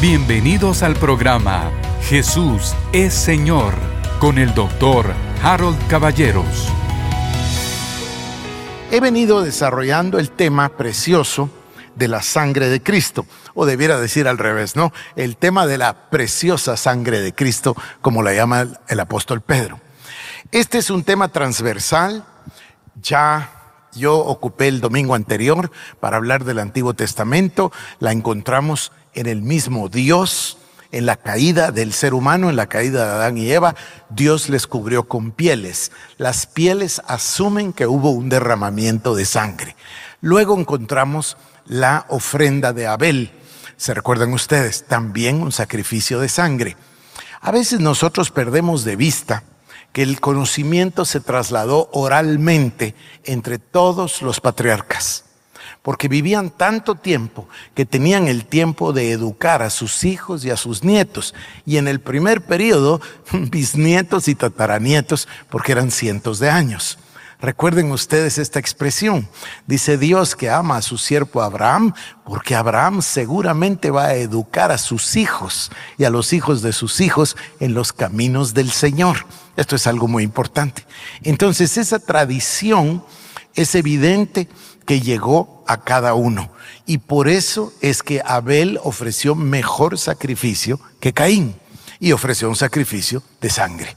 Bienvenidos al programa Jesús es Señor con el doctor Harold Caballeros. He venido desarrollando el tema precioso de la sangre de Cristo, o debiera decir al revés, ¿no? El tema de la preciosa sangre de Cristo, como la llama el apóstol Pedro. Este es un tema transversal, ya yo ocupé el domingo anterior para hablar del Antiguo Testamento, la encontramos en el mismo Dios, en la caída del ser humano, en la caída de Adán y Eva, Dios les cubrió con pieles. Las pieles asumen que hubo un derramamiento de sangre. Luego encontramos la ofrenda de Abel. ¿Se recuerdan ustedes? También un sacrificio de sangre. A veces nosotros perdemos de vista que el conocimiento se trasladó oralmente entre todos los patriarcas porque vivían tanto tiempo que tenían el tiempo de educar a sus hijos y a sus nietos. Y en el primer periodo, bisnietos y tataranietos, porque eran cientos de años. Recuerden ustedes esta expresión. Dice Dios que ama a su siervo Abraham porque Abraham seguramente va a educar a sus hijos y a los hijos de sus hijos en los caminos del Señor. Esto es algo muy importante. Entonces esa tradición es evidente que llegó a cada uno. Y por eso es que Abel ofreció mejor sacrificio que Caín y ofreció un sacrificio de sangre.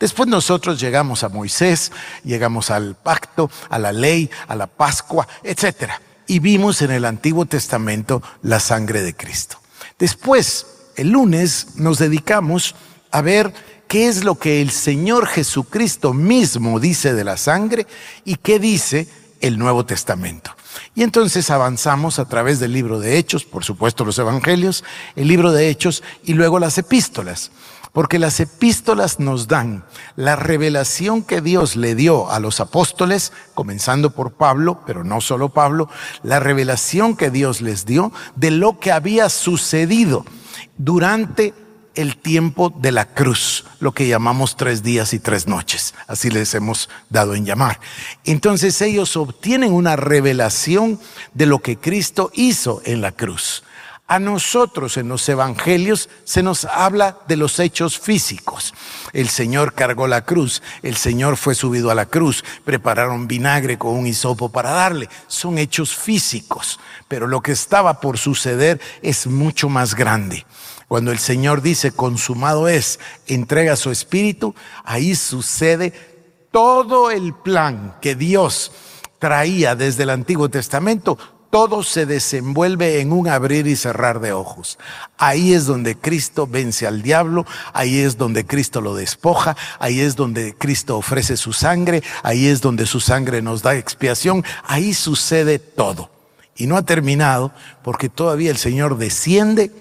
Después nosotros llegamos a Moisés, llegamos al pacto, a la ley, a la Pascua, etc. Y vimos en el Antiguo Testamento la sangre de Cristo. Después, el lunes, nos dedicamos a ver qué es lo que el Señor Jesucristo mismo dice de la sangre y qué dice el Nuevo Testamento. Y entonces avanzamos a través del libro de Hechos, por supuesto los Evangelios, el libro de Hechos y luego las epístolas. Porque las epístolas nos dan la revelación que Dios le dio a los apóstoles, comenzando por Pablo, pero no solo Pablo, la revelación que Dios les dio de lo que había sucedido durante el tiempo de la cruz, lo que llamamos tres días y tres noches, así les hemos dado en llamar. Entonces ellos obtienen una revelación de lo que Cristo hizo en la cruz. A nosotros en los evangelios se nos habla de los hechos físicos. El Señor cargó la cruz, el Señor fue subido a la cruz, prepararon vinagre con un hisopo para darle. Son hechos físicos, pero lo que estaba por suceder es mucho más grande. Cuando el Señor dice, consumado es, entrega su espíritu, ahí sucede todo el plan que Dios traía desde el Antiguo Testamento, todo se desenvuelve en un abrir y cerrar de ojos. Ahí es donde Cristo vence al diablo, ahí es donde Cristo lo despoja, ahí es donde Cristo ofrece su sangre, ahí es donde su sangre nos da expiación, ahí sucede todo. Y no ha terminado porque todavía el Señor desciende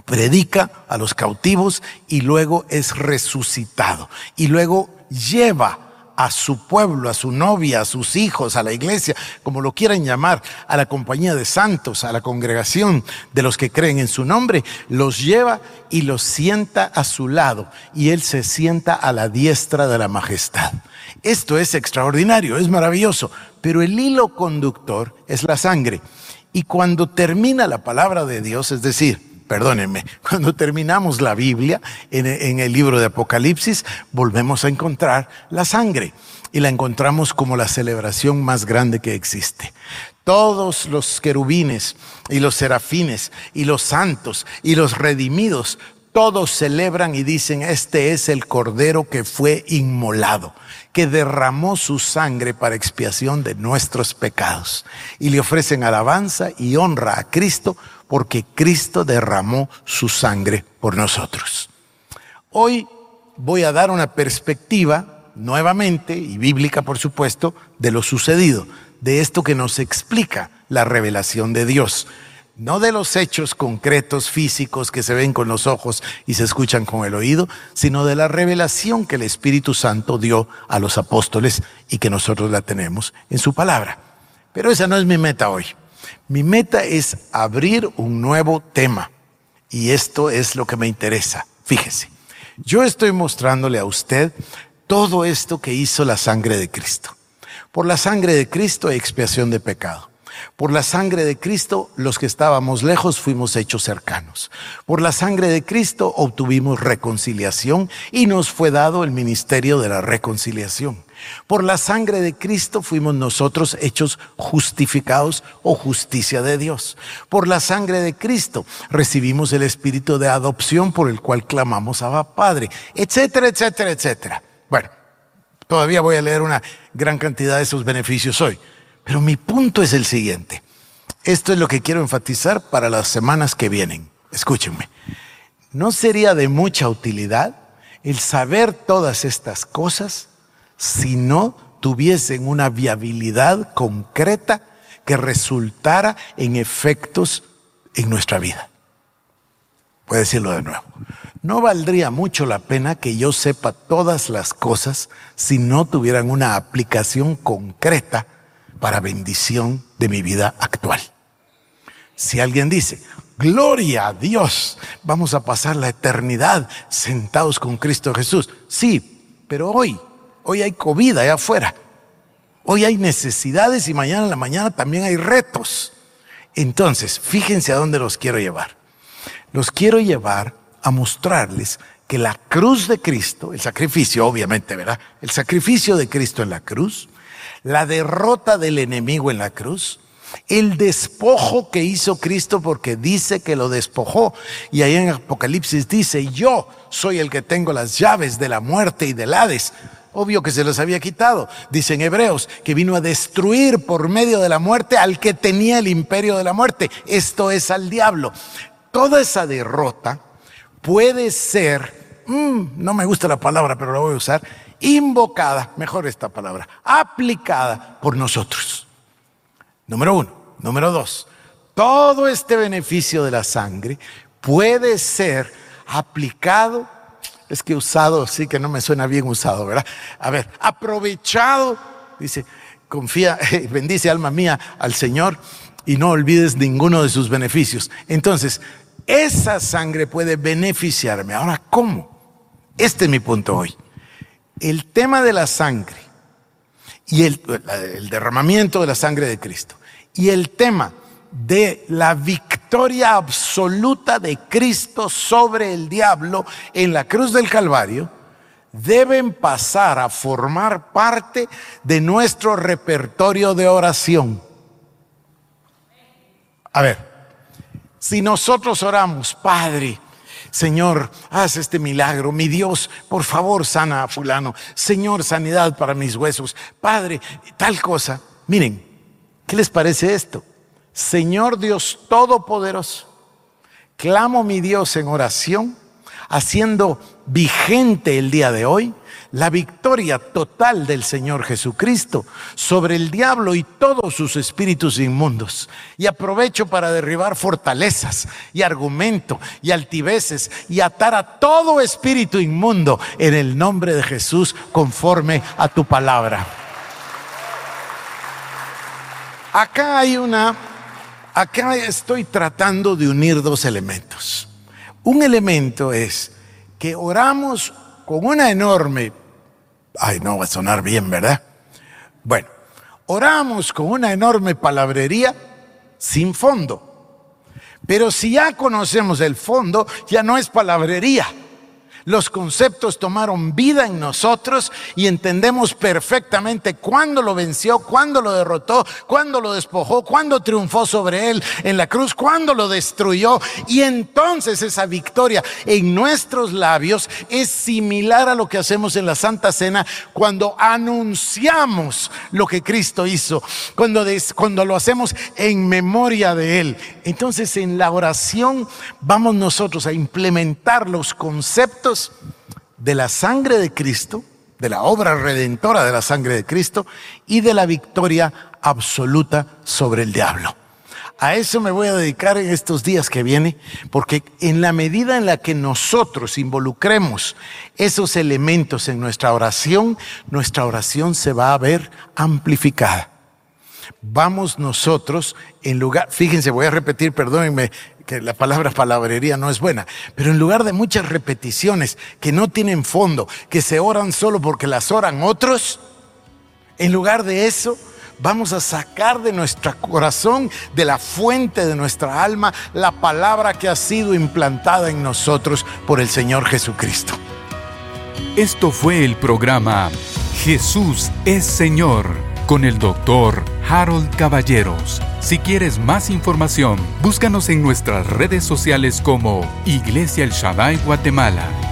predica a los cautivos y luego es resucitado. Y luego lleva a su pueblo, a su novia, a sus hijos, a la iglesia, como lo quieran llamar, a la compañía de santos, a la congregación de los que creen en su nombre, los lleva y los sienta a su lado y él se sienta a la diestra de la majestad. Esto es extraordinario, es maravilloso, pero el hilo conductor es la sangre. Y cuando termina la palabra de Dios, es decir, perdónenme, cuando terminamos la Biblia en, el libro de Apocalipsis, volvemos a encontrar la sangre y la encontramos como la celebración más grande que existe. Todos los querubines y los serafines y los santos y los redimidos, todos celebran y dicen, este es el cordero que fue inmolado, que derramó su sangre para expiación de nuestros pecados. Y le ofrecen alabanza y honra a Cristo porque Cristo derramó su sangre por nosotros. Hoy voy a dar una perspectiva nuevamente, y bíblica por supuesto, de lo sucedido, de esto que nos explica la revelación de Dios. No de los hechos concretos físicos que se ven con los ojos y se escuchan con el oído, sino de la revelación que el Espíritu Santo dio a los apóstoles y que nosotros la tenemos en su palabra. Pero esa no es mi meta hoy. Mi meta es abrir un nuevo tema y esto es lo que me interesa. Fíjese, yo estoy mostrándole a usted todo esto que hizo la sangre de Cristo. Por la sangre de Cristo hay expiación de pecado. Por la sangre de Cristo, los que estábamos lejos fuimos hechos cercanos. Por la sangre de Cristo obtuvimos reconciliación y nos fue dado el ministerio de la reconciliación. Por la sangre de Cristo fuimos nosotros hechos justificados o justicia de Dios. Por la sangre de Cristo recibimos el espíritu de adopción por el cual clamamos a Padre, etcétera, etcétera, etcétera. Bueno, todavía voy a leer una gran cantidad de esos beneficios hoy. Pero mi punto es el siguiente. Esto es lo que quiero enfatizar para las semanas que vienen. Escúchenme. ¿No sería de mucha utilidad el saber todas estas cosas si no tuviesen una viabilidad concreta que resultara en efectos en nuestra vida? Voy a decirlo de nuevo. No valdría mucho la pena que yo sepa todas las cosas si no tuvieran una aplicación concreta para bendición de mi vida actual. Si alguien dice, gloria a Dios, vamos a pasar la eternidad sentados con Cristo Jesús. Sí, pero hoy, hoy hay COVID allá afuera. Hoy hay necesidades y mañana en la mañana también hay retos. Entonces, fíjense a dónde los quiero llevar. Los quiero llevar a mostrarles que la cruz de Cristo, el sacrificio obviamente, ¿verdad? El sacrificio de Cristo en la cruz, la derrota del enemigo en la cruz, el despojo que hizo Cristo porque dice que lo despojó. Y ahí en Apocalipsis dice, yo soy el que tengo las llaves de la muerte y del Hades. Obvio que se los había quitado. Dicen Hebreos que vino a destruir por medio de la muerte al que tenía el imperio de la muerte. Esto es al diablo. Toda esa derrota puede ser, mm, no me gusta la palabra, pero la voy a usar, invocada, mejor esta palabra, aplicada por nosotros. Número uno. Número dos, todo este beneficio de la sangre puede ser aplicado, es que usado, sí que no me suena bien usado, ¿verdad? A ver, aprovechado, dice, confía, bendice alma mía al Señor y no olvides ninguno de sus beneficios. Entonces, esa sangre puede beneficiarme. Ahora, ¿cómo? Este es mi punto hoy el tema de la sangre y el, derramamiento de la sangre de Cristo y el tema de la victoria absoluta de Cristo sobre el diablo en la cruz del Calvario, deben pasar a formar parte de nuestro repertorio de oración. A ver, si nosotros oramos, Padre, Señor, haz este milagro. Mi Dios, por favor, sana a fulano. Señor, sanidad para mis huesos. Padre, tal cosa. Miren, ¿qué les parece esto? Señor Dios Todopoderoso, clamo mi Dios en oración, haciendo vigente el día de hoy la victoria total del Señor Jesucristo sobre el diablo y todos sus espíritus inmundos. Y aprovecho para derribar fortalezas y argumento y altiveces y atar a todo espíritu inmundo en el nombre de Jesús conforme a tu palabra. Acá hay una, acá estoy tratando de unir dos elementos. Un elemento es que oramos con una enorme, ay no va a sonar bien, ¿verdad? Bueno, oramos con una enorme palabrería sin fondo. Pero si ya conocemos el fondo, ya no es palabrería los conceptos tomaron vida en nosotros y entendemos perfectamente cuándo lo venció, cuándo lo derrotó, cuándo lo despojó, cuándo triunfó sobre él en la cruz, cuándo lo destruyó. Y entonces esa victoria en nuestros labios es similar a lo que hacemos en la Santa Cena cuando anunciamos lo que Cristo hizo, cuando, cuando lo hacemos en memoria de Él. Entonces en la oración vamos nosotros a implementar los conceptos de la sangre de Cristo, de la obra redentora de la sangre de Cristo y de la victoria absoluta sobre el diablo. A eso me voy a dedicar en estos días que viene, porque en la medida en la que nosotros involucremos esos elementos en nuestra oración, nuestra oración se va a ver amplificada. Vamos nosotros en lugar, fíjense, voy a repetir, perdónenme que la palabra palabrería no es buena, pero en lugar de muchas repeticiones que no tienen fondo, que se oran solo porque las oran otros, en lugar de eso, vamos a sacar de nuestro corazón, de la fuente de nuestra alma, la palabra que ha sido implantada en nosotros por el Señor Jesucristo. Esto fue el programa Jesús es Señor con el doctor Harold Caballeros. Si quieres más información, búscanos en nuestras redes sociales como Iglesia El Shaddai Guatemala.